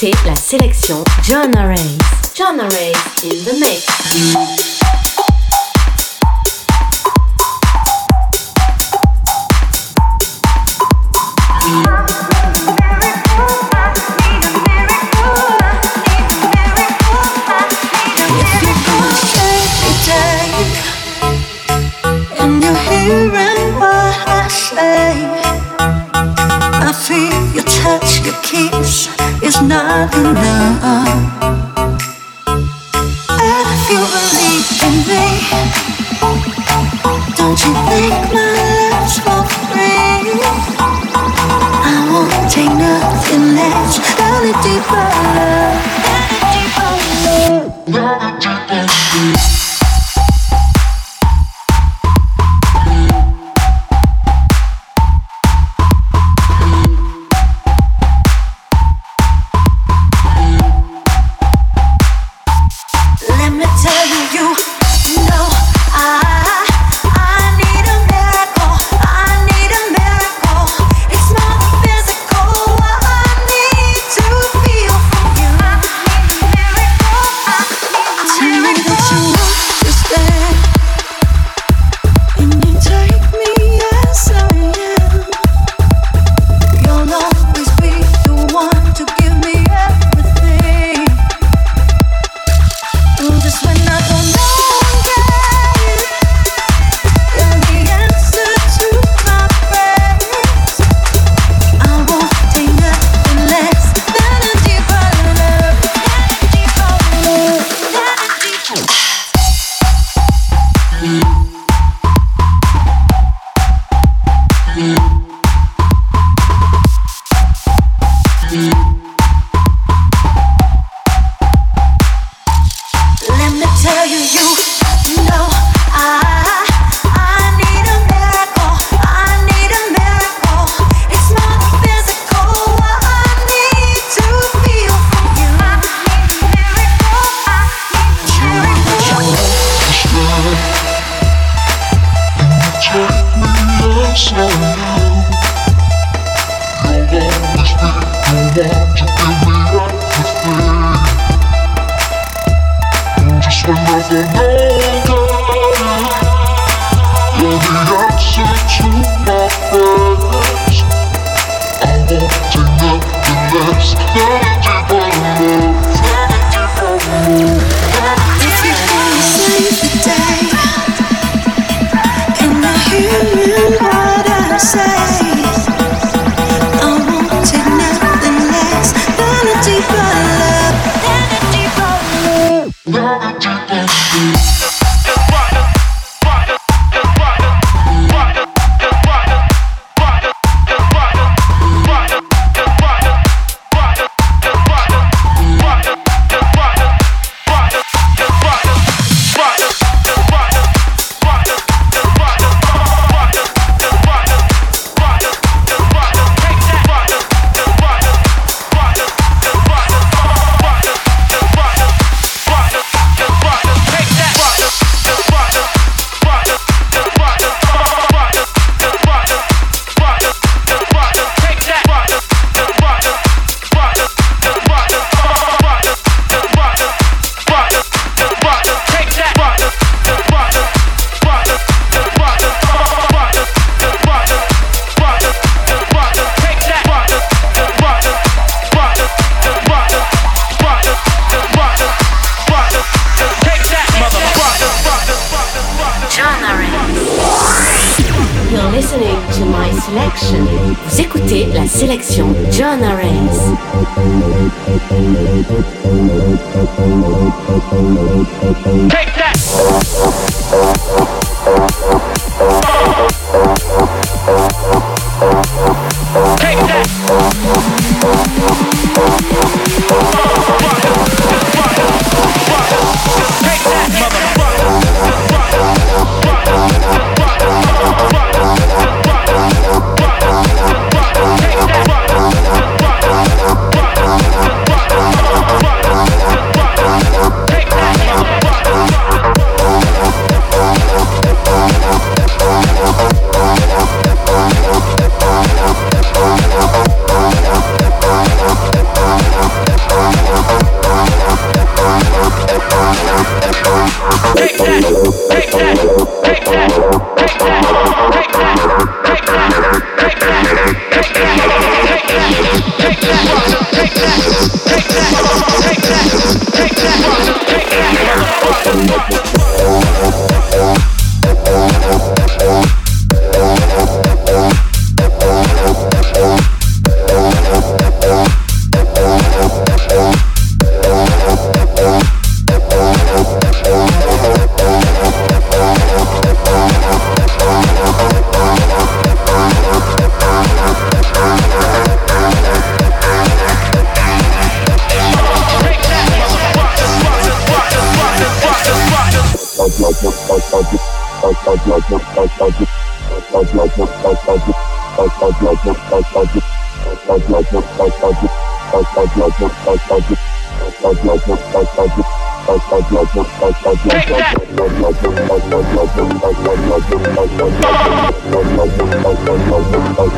C'est la sélection John Arrays. John Arrays in the mix.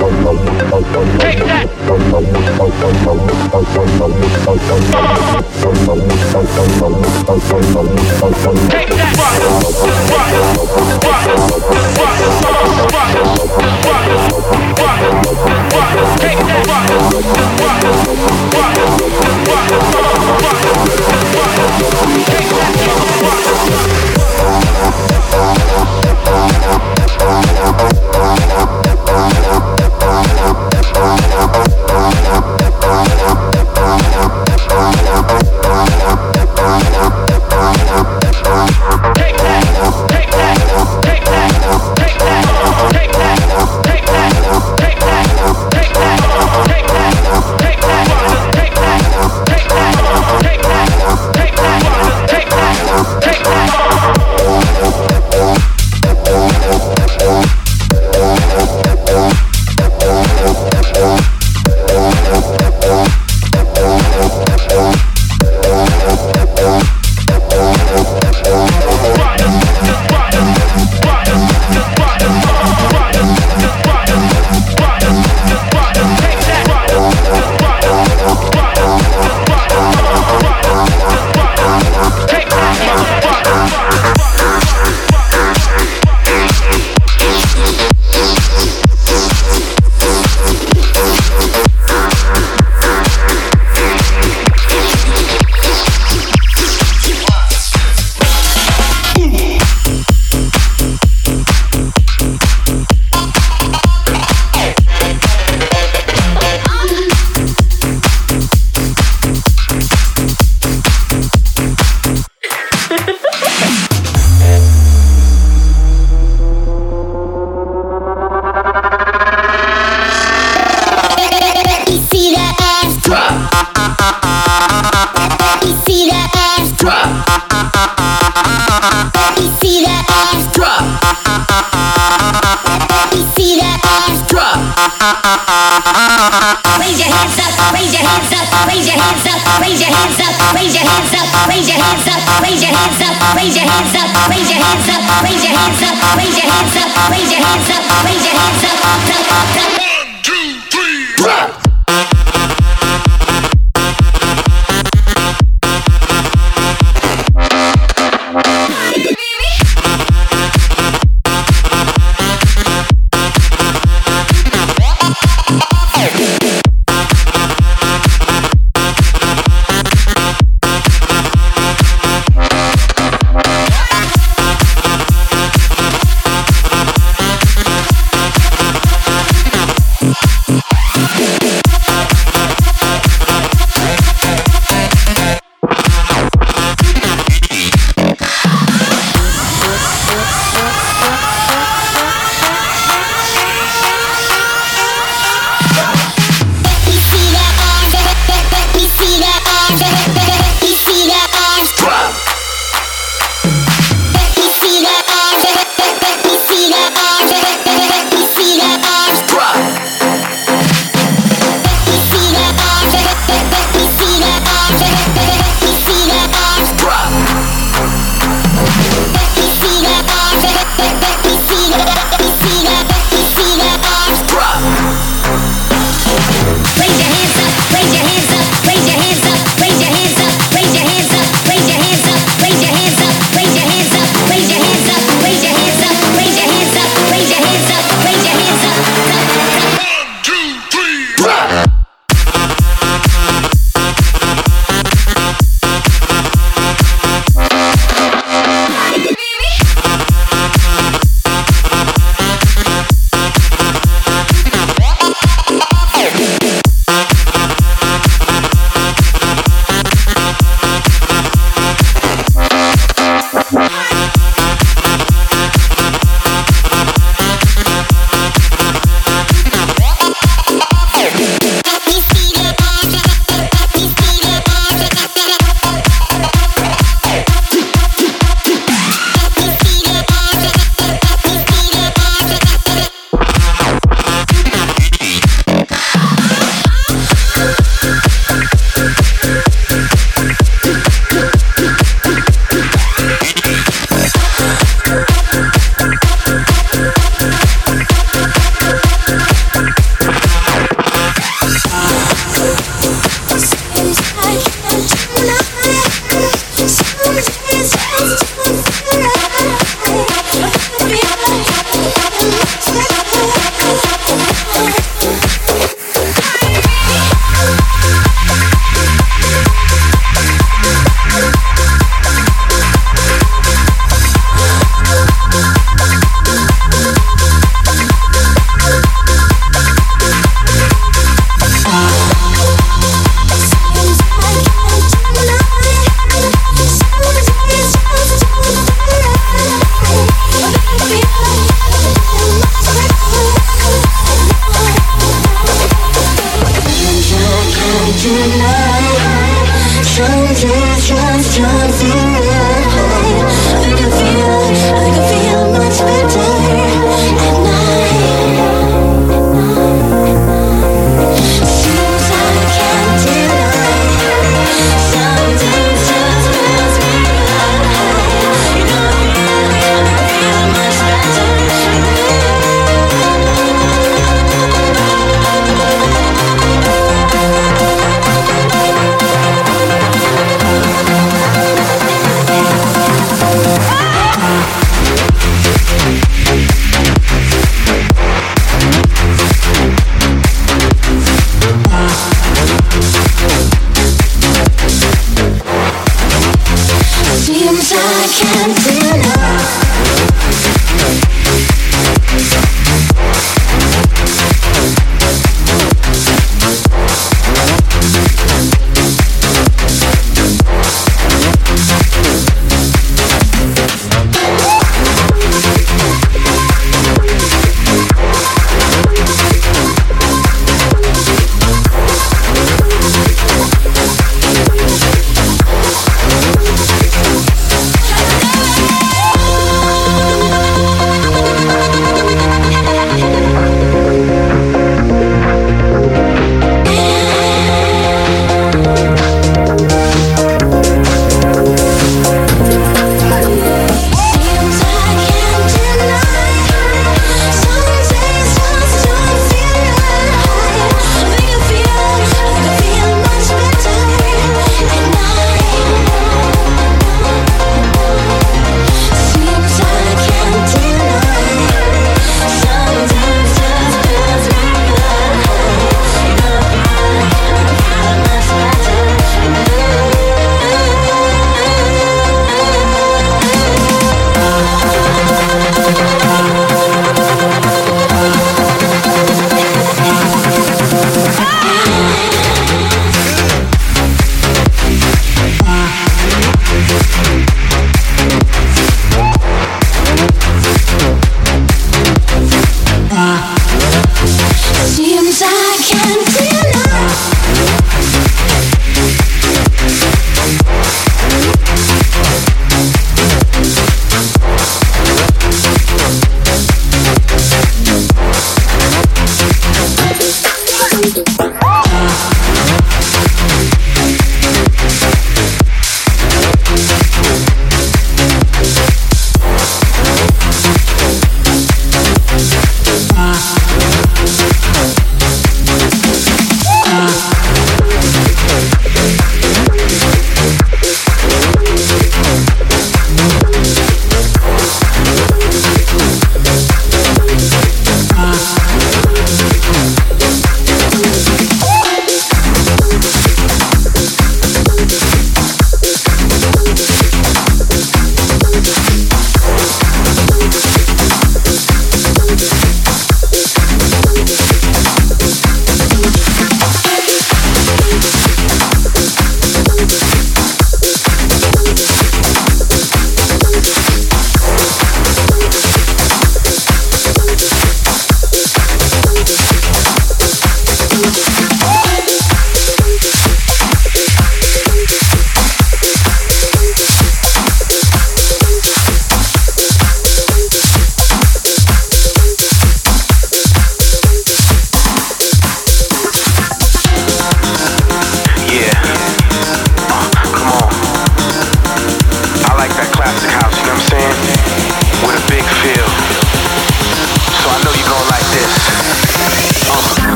Take that! Take that! Take that! Thank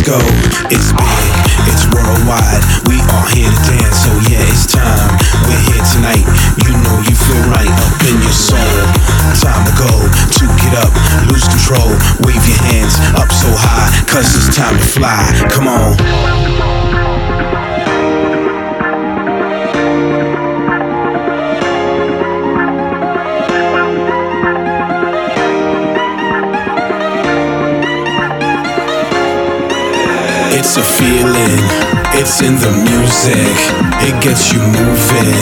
go. It's big, it's worldwide. We are here to dance, so yeah, it's time. We're here tonight. You know you feel right up in your soul. Time to go, to get up, lose control. Wave your hands up so high, cause it's time to fly. Come on. A feeling, it's in the music. It gets you moving,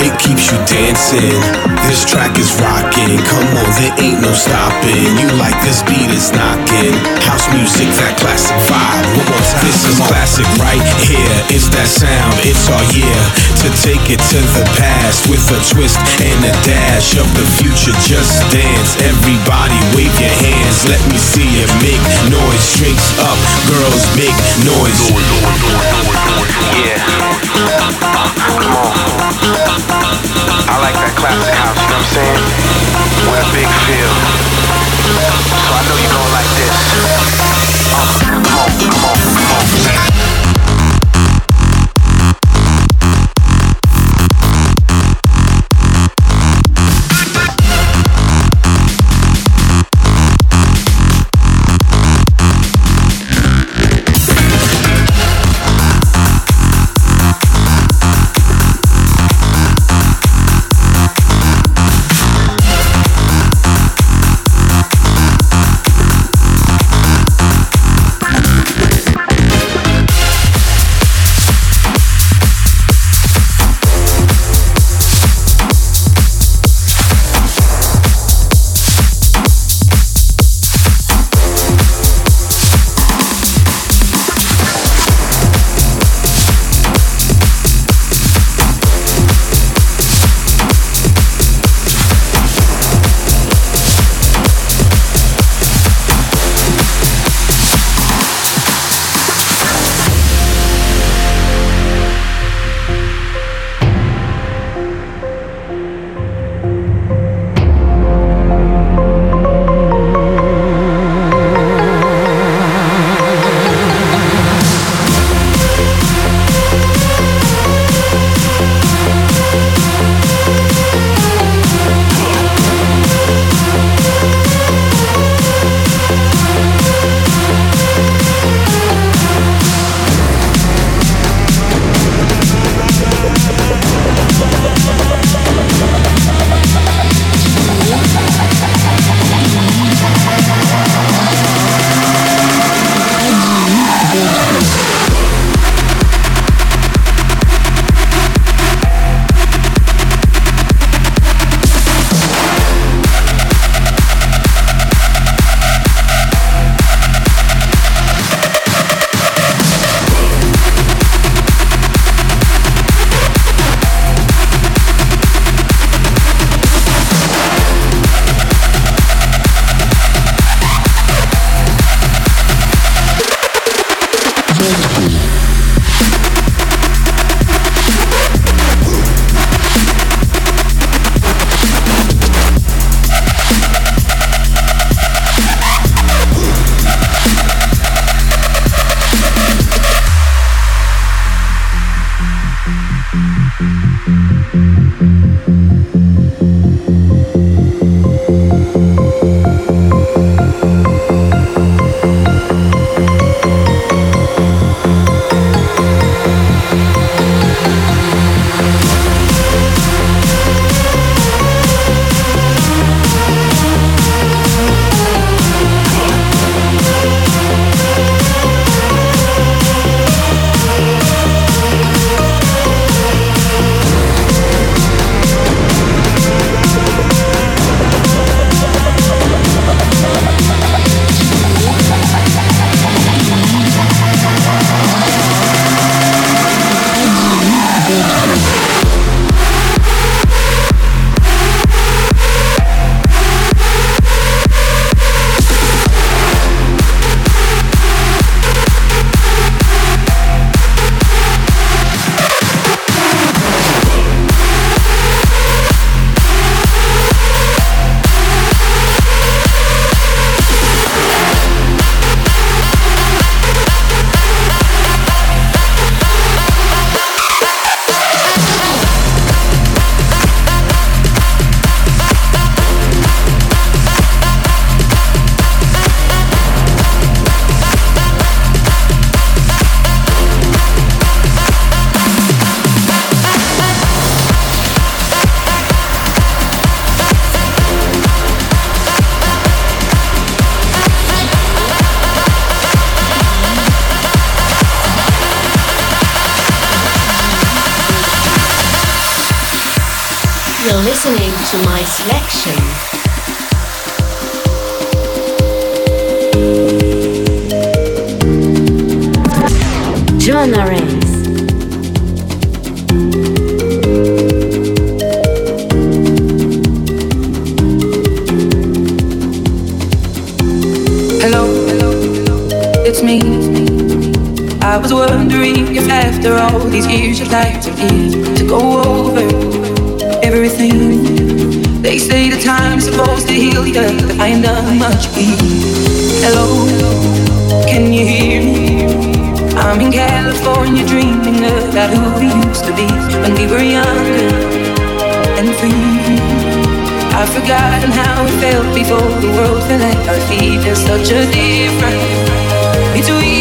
it keeps you dancing. This track is rocking, come on, there ain't no stopping. You like this beat is knocking. House music, that classic vibe. One more time. This is classic right here. It's that sound, it's our year to take it to the past with a twist and a dash of the future. Just dance, everybody wave your hands. Let me see you make noise. Drinks up, girls make noise. Yeah. Come on. I like that classic house, you know what I'm saying? With a big feel. So I know you gon' like this. Uh, come on, come on, listening to my selection. Joanna Rays. Hello, hello, it's me. I was wondering if after all these years you'd like to get to go over everything. They say the time's supposed to heal you, but I ain't done much for. Hello, can you hear me? I'm in California dreaming about who we used to be when we were younger and free. I've forgotten how it felt before the world fell at our feet. There's such a difference between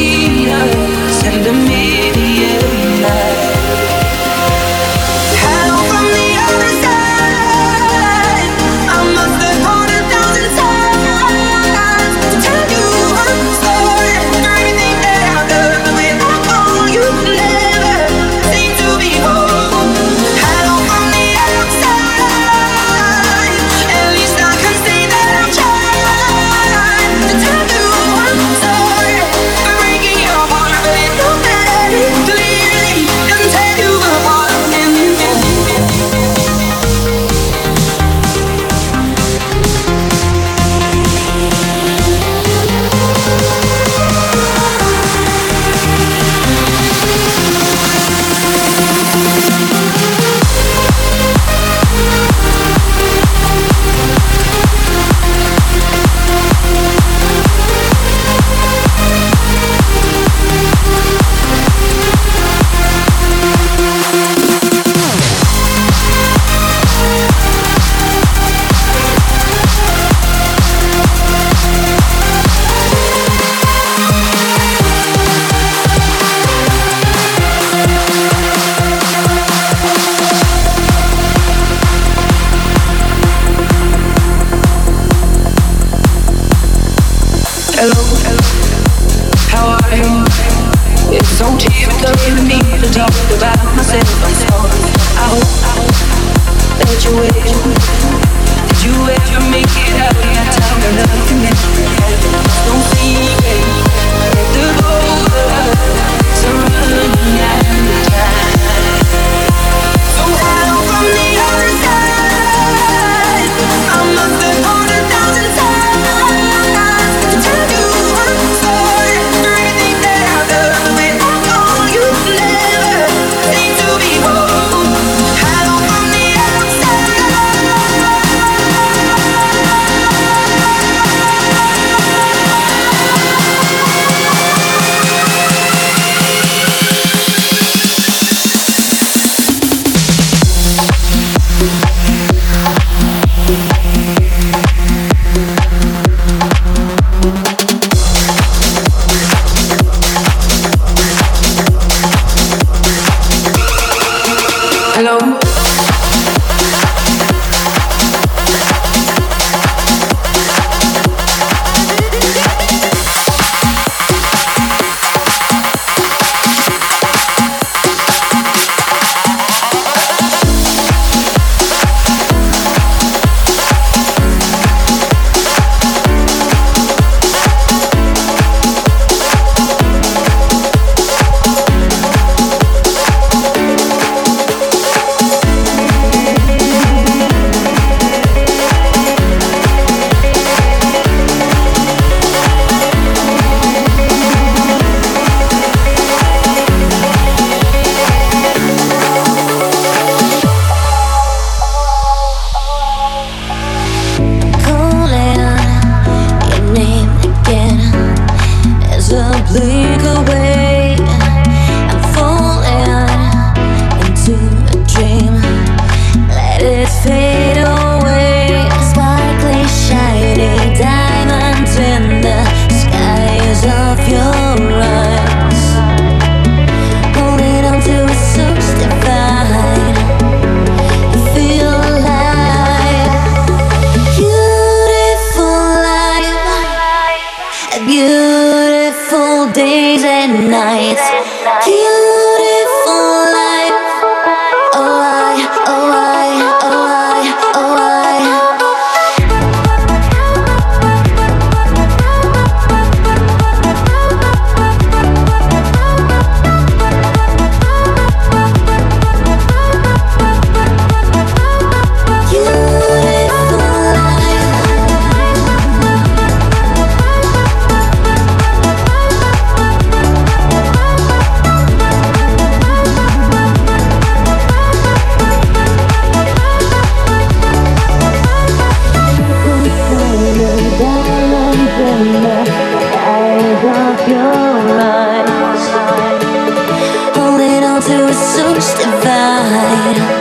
of your eyes Holding on to a source divine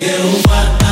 derrubar.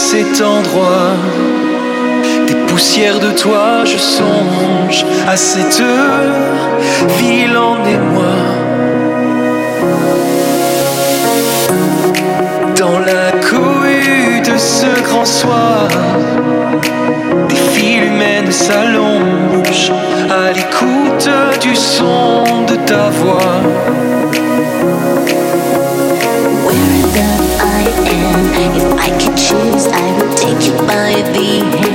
cet endroit. Des poussières de toi, je songe à cette ville en émoi. Dans la cohue de ce grand soir, des filles humaines s'allongent à l'écoute du son de ta voix. I could choose, I would take you by the hand.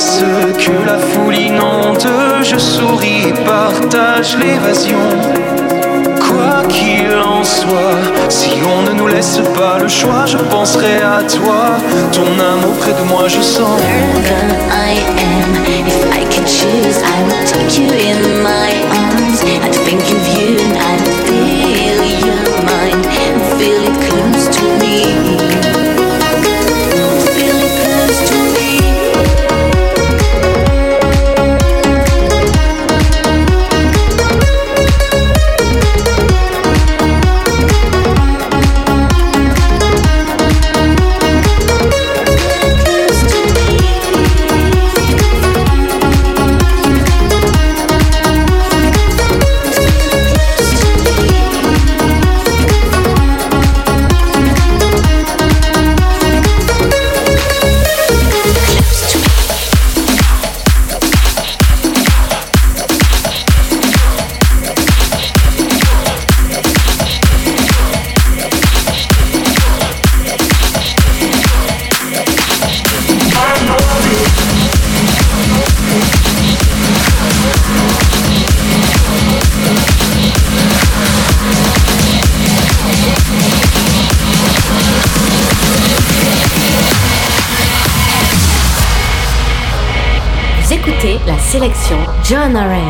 ce que la foule inonde. Je souris, partage l'évasion. Quoi qu'il en soit, si on ne nous laisse pas le choix, je penserai à toi. Ton amour près de moi, je sens. Alright.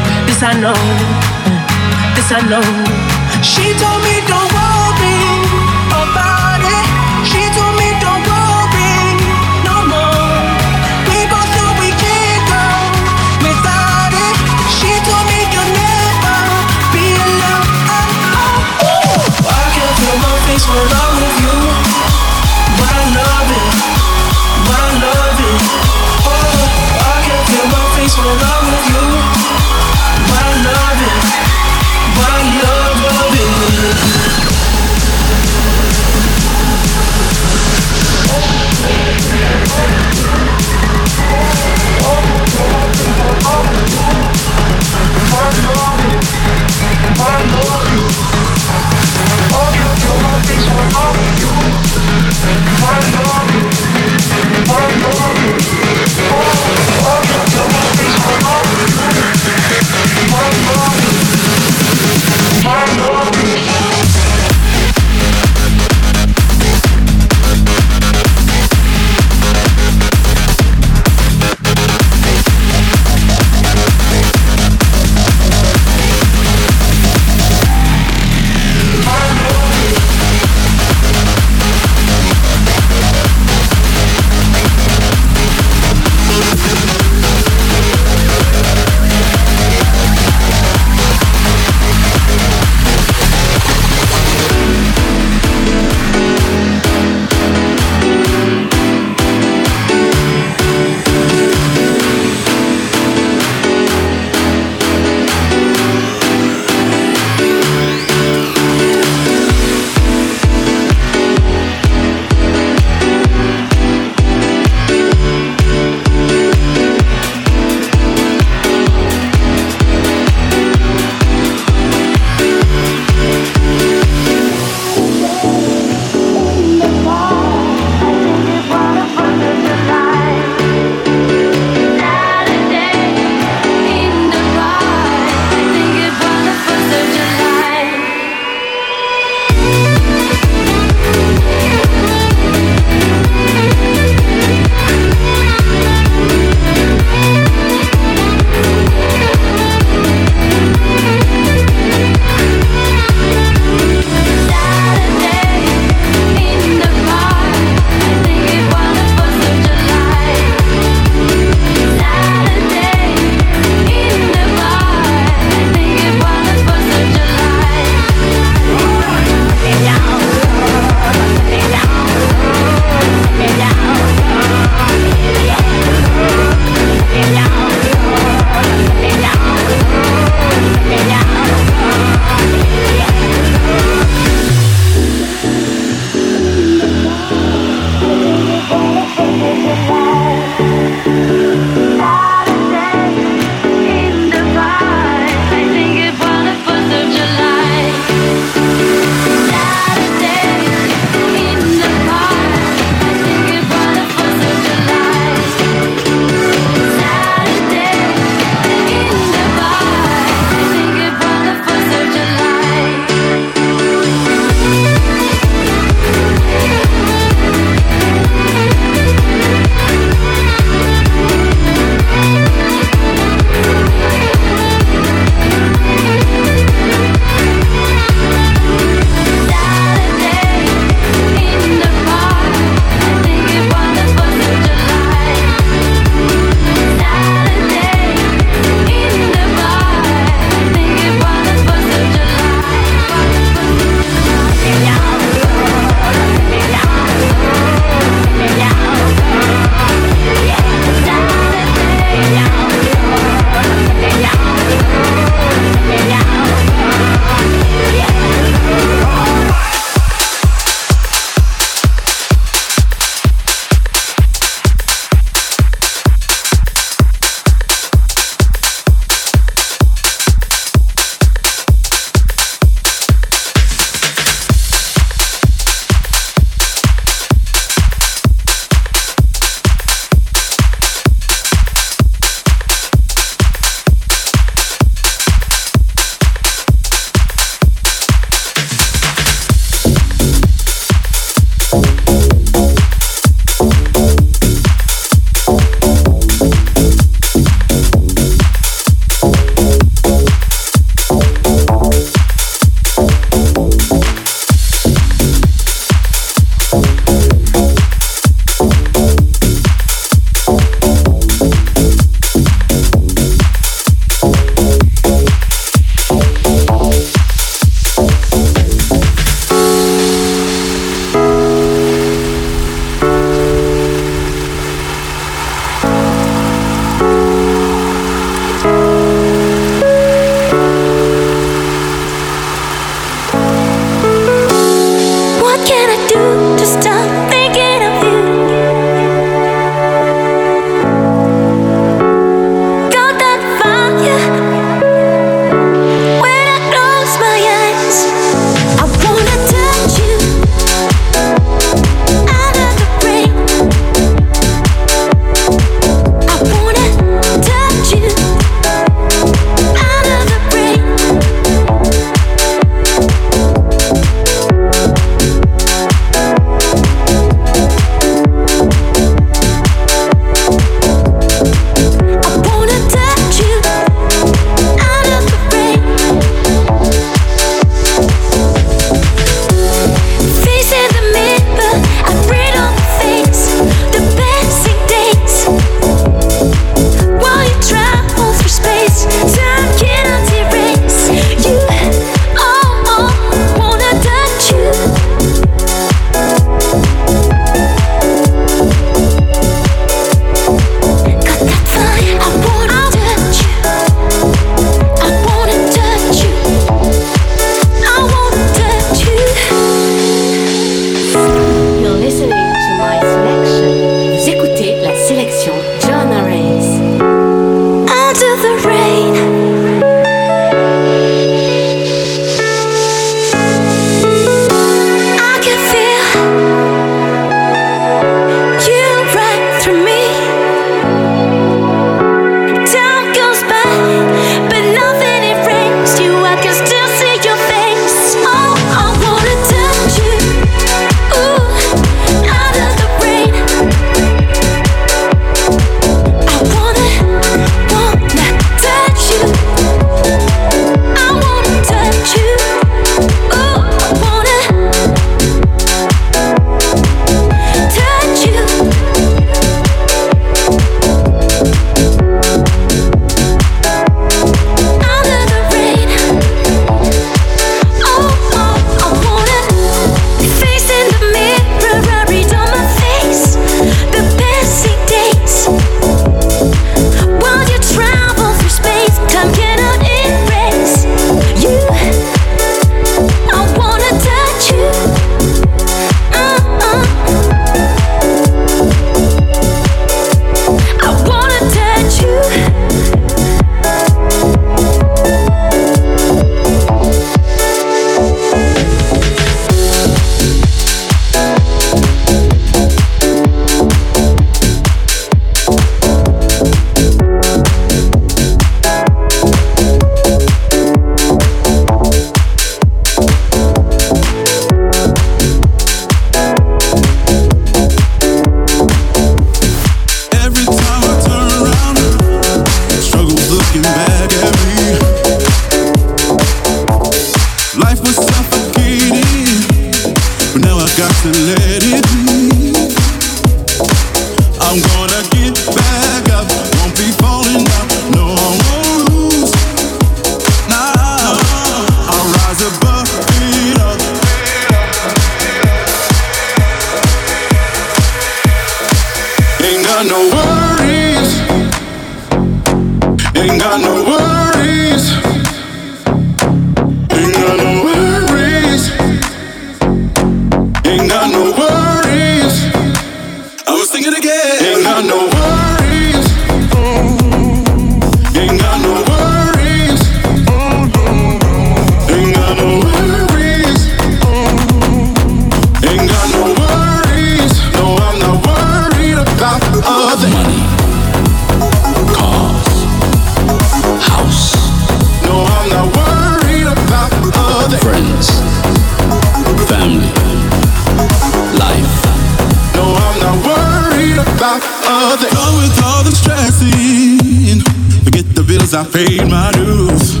I paid my dues.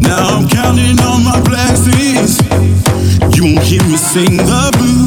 Now I'm counting on my blessings. You won't hear me sing the blues.